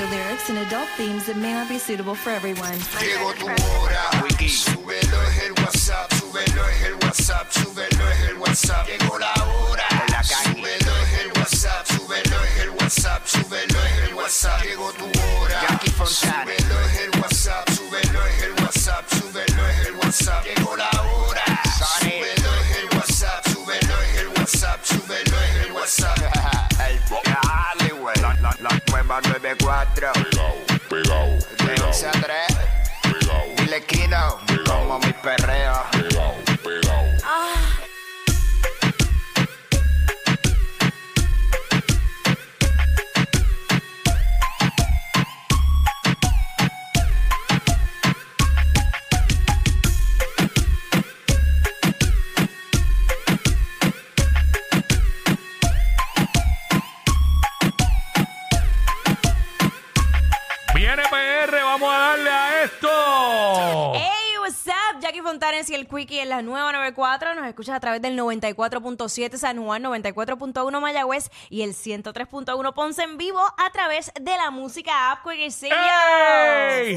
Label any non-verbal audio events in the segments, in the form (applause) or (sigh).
explicit lyrics and adult themes that may not be suitable for everyone. Llegó tu hora, súbelo es el WhatsApp, súbelo es el WhatsApp, súbelo es el WhatsApp. Llegó la hora, súbelo es el WhatsApp, súbelo es el WhatsApp, súbelo es el WhatsApp. Llegó tu hora, súbelo es el WhatsApp, Perreo. pegao, pegao. Viene PR, vamos a darle a esto. Jackie Fontanes y el Quickie en la nueva 94. Nos escuchas a través del 94.7 San Juan, 94.1 Mayagüez y el 103.1 Ponce en vivo a través de la música app Quickie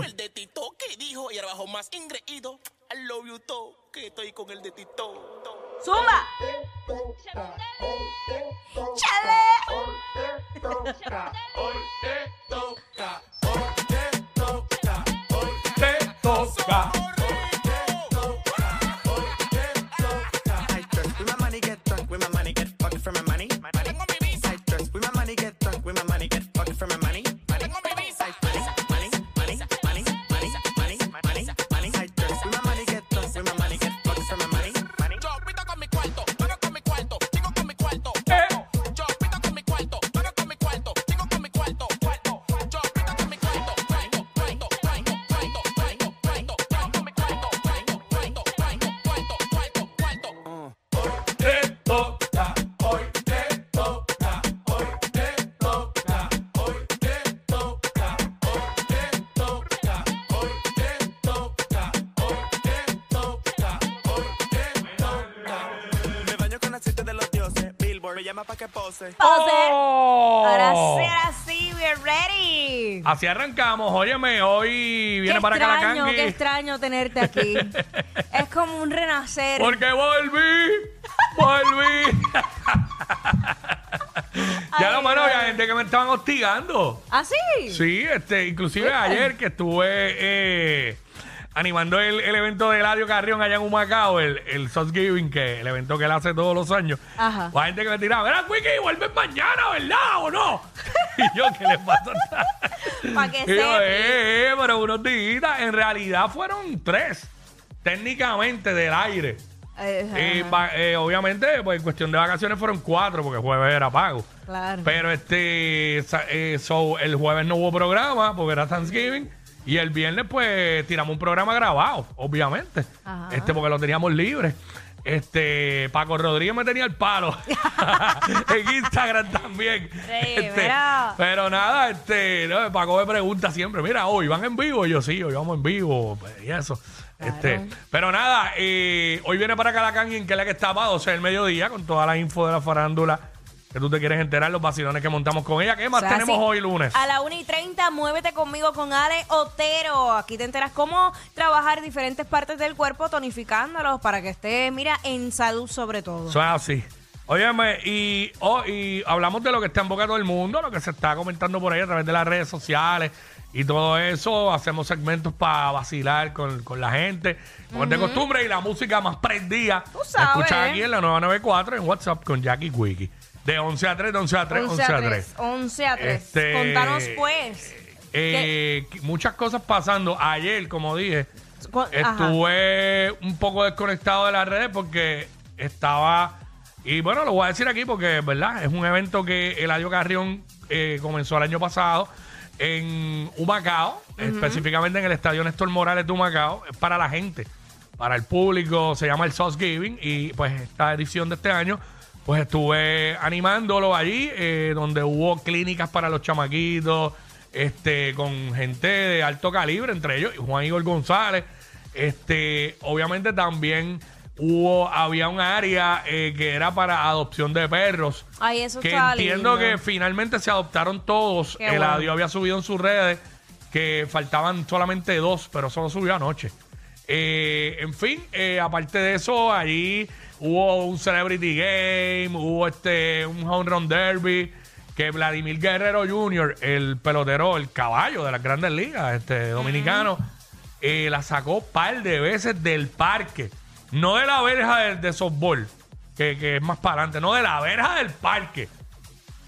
el de Tito que dijo y abajo más ingreído. I love you todo, que estoy con el de Tito. ¡Zumba! ¡Chale! Te toca. Llama pa' que pose. Pose. ¡Oh! Ahora sí, ahora sí, we're ready. Así arrancamos. Óyeme, hoy viene qué para acá la extraño, qué extraño tenerte aquí. (laughs) es como un renacer. Porque volví, volví. (laughs) ya lo bueno, había gente que me estaban hostigando. ¿Ah, sí? Sí, este, inclusive ayer que estuve eh, animando el, el evento de Eladio Carrión allá en Humacao, el, el Giving, que el evento que él hace todos los años. Ajá. Hay gente que me tiraba, mira, Quickie, vuelves mañana, ¿verdad o no? (laughs) y yo, ¿qué les pasa? (laughs) Pa' que Y yo, eh, eh, pero unos días, en realidad fueron tres, técnicamente del aire. Eh, eh, obviamente, pues en cuestión de vacaciones fueron cuatro, porque jueves era pago. Claro. Pero este, eh, so, el jueves no hubo programa porque era Thanksgiving. Y el viernes, pues, tiramos un programa grabado, obviamente. Ajá. Este, porque lo teníamos libre. Este, Paco Rodríguez me tenía el palo. (laughs) en Instagram también. Sí, Este, pero nada, este, no, Paco me pregunta siempre, mira, hoy van en vivo. Y yo sí, hoy vamos en vivo. pues, y eso. Este, pero nada, eh, hoy viene para Calacán y en que es la que está a 12 del mediodía con toda la info de la farándula que tú te quieres enterar, los vacilones que montamos con ella. ¿Qué más O sea, tenemos sí, hoy lunes? A la 1 y 30, muévete conmigo con Ale Otero. Aquí te enteras cómo trabajar diferentes partes del cuerpo tonificándolos para que esté, mira, en salud sobre todo. Eso es así. Óyeme, y, oh, y hablamos de lo que está en boca de todo el mundo, lo que se está comentando por ahí a través de las redes sociales y todo eso. Hacemos segmentos para vacilar con, con la gente, como es de costumbre, y la música más prendida. Tú sabes. Escucha aquí en la 994 en WhatsApp con Jackie Quickie. De 11 a 3, de 11 a 3, 11 a 3. 11 a 3. Este, Contanos pues. Eh, muchas cosas pasando. Ayer, como dije, ajá. estuve un poco desconectado de las redes porque estaba. Y bueno, lo voy a decir aquí porque, ¿verdad? Es un evento que Eladio Carrión eh, comenzó el año pasado en Humacao, específicamente en el estadio Néstor Morales de Humacao. Es para la gente, para el público, se llama el Sauce Giving. Y pues esta edición de este año, pues estuve animándolo allí, eh, donde hubo clínicas para los chamaquitos, este, con gente de alto calibre, entre ellos Juan Igor González. Este, obviamente también hubo, había un área eh, que era para adopción de perros. Ay, eso que está entiendo lindo. que finalmente se adoptaron todos. Qué El bueno. audio había subido en sus redes que faltaban solamente dos, pero solo subió anoche. Eh, en fin, eh, aparte de eso, allí hubo un Celebrity Game, hubo este un Home Run Derby, que Vladimir Guerrero Jr., el pelotero, el caballo de las grandes ligas, este dominicano, eh, la sacó par de veces del parque. No de la verja de, de softball, que, que es más para adelante, no de la verja del parque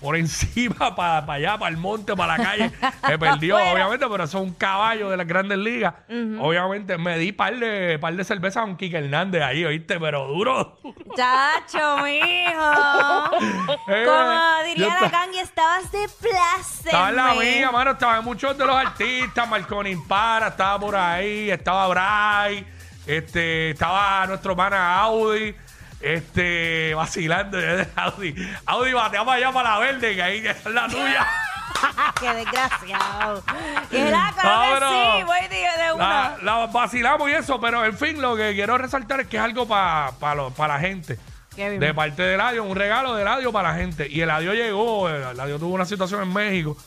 por encima (laughs) para allá, para el monte, para la calle. (laughs) Me perdió, obviamente, pero eso es un caballo de las grandes ligas. Obviamente, me di par de, par de cerveza con Kike Hernández ahí, ¿oíste? Pero duro. Chacho, mijo. (laughs) Eh, Como yo diría la esta- Kang, estabas de placer. Estaba en la mía, mano. Estaban muchos de los artistas. Marconi Impara estaba por ahí. Estaba Bray. Este, estaba nuestro pana Audi. Este, vacilando. Audi, Audi bateaba allá para la verde, que ahí es la tuya. (laughs) Qué desgraciado. La cara pero sí, voy de, la, una. la vacilamos y eso, pero en fin, lo que quiero resaltar es que es algo para la gente. Qué bien. De parte de Eladio, un regalo de Eladio para la gente. Y Eladio llegó, eh, Eladio tuvo una situación en México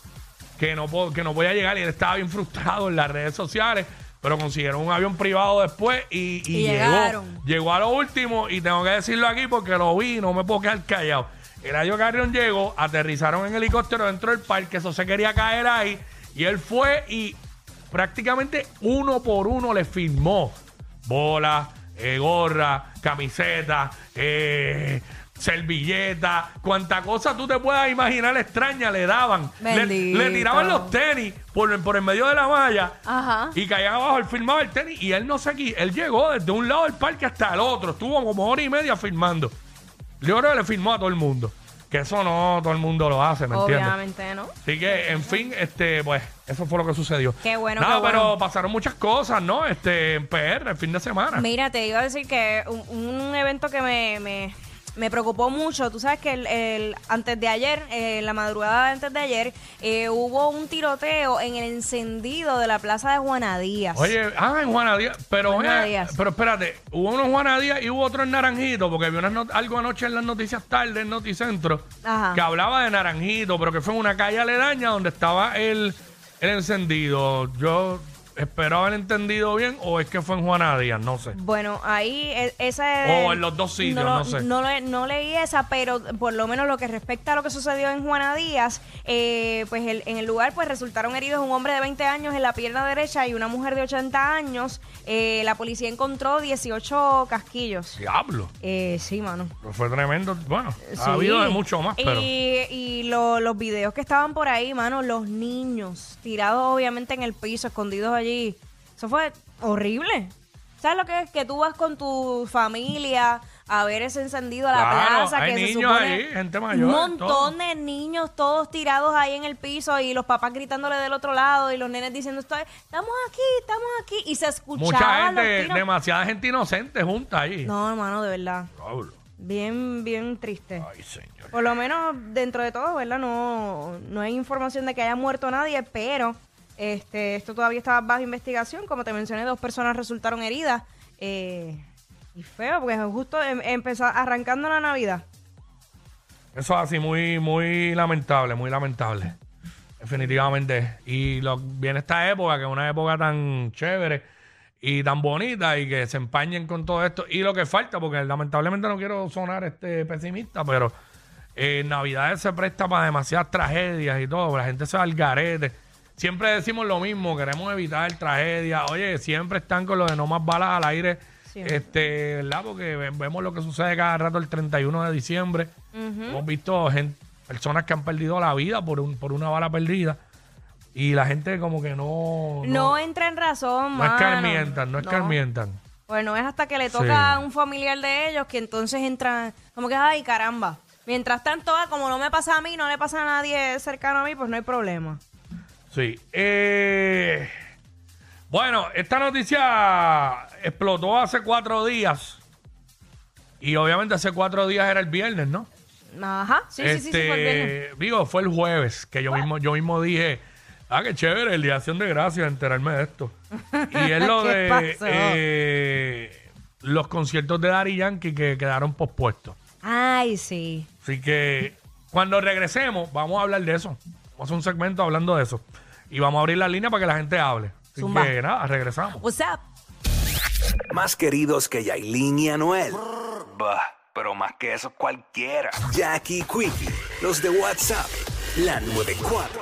que no, que no podía llegar y él estaba bien frustrado en las redes sociales, pero consiguieron un avión privado después y, y Y llegó. llegaron. Llegó a lo último y tengo que decirlo aquí porque lo vi y no me puedo quedar callado. Eladio Carrión llegó, aterrizaron en helicóptero dentro del parque, eso se quería caer ahí y él fue y prácticamente uno por uno le firmó bola, eh, gorra, camiseta, eh, servilleta, cuanta cosa tú te puedas imaginar extraña le daban. Le, Bendito. le tiraban los tenis por, por el medio de la malla Ajá. y caían abajo, él firmaba el tenis y él no sé qué, él llegó desde un lado del parque hasta el otro, estuvo como hora y media firmando. Yo creo que le firmó a todo el mundo. Que eso no todo el mundo lo hace, ¿me entiendes? Obviamente, ¿no? Así que, en fin, este, pues, eso fue lo que sucedió. Qué bueno, qué bueno. pero pasaron muchas cosas, ¿no? Este, en PR, el fin de semana. Mira, te iba a decir que un, un evento que me, me, me preocupó mucho, tú sabes que el, el- antes de ayer, eh, la madrugada de antes de ayer, eh, hubo un tiroteo en el encendido de la plaza de Juana Díaz. Oye, ah, en Juana Díaz. Pero, Juana Díaz. pero espérate, hubo uno en Juana Díaz y hubo otro en Naranjito, porque vi not- algo anoche en las noticias tarde en Noticentro Ajá. que hablaba de Naranjito, pero que fue en una calle aledaña donde estaba el, el encendido. Yo espero haber entendido bien, o es que fue en Juana Díaz, no sé. Bueno, ahí e- esa O en los dos sitios, lo- no sé. No, le- no leí esa, pero por lo menos lo que respecta a lo que sucedió en Juana Díaz, eh, pues el- en el lugar pues resultaron heridos un hombre de 20 años en la pierna derecha y una mujer de 80 años. Eh, la policía encontró 18 casquillos. Diablo. Eh, sí, mano. Pero fue tremendo. Bueno, Sí. ha habido de mucho más, pero. Y, y lo- los videos que estaban por ahí, mano, los niños tirados obviamente en el piso, escondidos allí. Eso fue horrible. ¿Sabes lo que es? Que tú vas con tu familia a ver ese encendido a la Claro, plaza. hay que se niños supone ahí, gente mayor, Un montón todo. de niños todos tirados ahí en el piso y los papás gritándole del otro lado y los nenes diciendo, "Estoy- estamos aquí, estamos aquí. Y se Mucha los gente, tiros. demasiada gente inocente junta ahí. No, hermano, de verdad. Bien, bien triste. Ay, señor. Por lo menos dentro de todo, ¿verdad? No, no hay información de que haya muerto nadie, pero este, esto todavía está bajo investigación. Como te mencioné, dos personas resultaron heridas. Eh, y feo, porque justo em- empezó arrancando la Navidad. Eso es así, muy, muy lamentable, muy lamentable. Definitivamente. Y lo, viene esta época, que es una época tan chévere y tan bonita y que se empañen con todo esto. Y lo que falta, porque lamentablemente no quiero sonar este pesimista, pero eh, Navidades se presta para demasiadas tragedias y todo. La gente se va al garete. Siempre decimos lo mismo, queremos evitar tragedias. Oye, siempre están con lo de no más balas al aire. Siempre. Este, ¿verdad? Porque ve- vemos lo que sucede cada rato el 31 de diciembre. Hemos visto personas que han perdido la vida por, un, por una bala perdida. Y la gente como que no... No, entra en razón, no es mano. carmientan, no es carmientan. Pues no es hasta que le toca Sí. a un familiar de ellos que entonces entran, como que, ay, caramba. Mientras tanto, ah, como no me pasa a mí, no le pasa a nadie cercano a mí, pues no hay problema. Sí. Eh, bueno, esta noticia explotó hace cuatro días. Y obviamente hace cuatro días era el viernes, ¿no? Ajá, sí, sí, sí, sí, fue el viernes. Este, Digo, fue el jueves que yo mismo, yo mismo dije, ah, qué chévere, el día de acción de gracias, enterarme de esto. Y es lo (laughs) ¿Qué de eh, los conciertos de Daddy Yankee que quedaron pospuestos. Ay, sí. Así que cuando regresemos, vamos a hablar de eso. Vamos a hacer un segmento hablando de eso. Y vamos a abrir la línea para que la gente hable. Así Zumba. que nada, regresamos. What's up? Más queridos que Yailin y Anuel. Bah, pero más que eso cualquiera. Jackie Quickie, los de WhatsApp, la 94.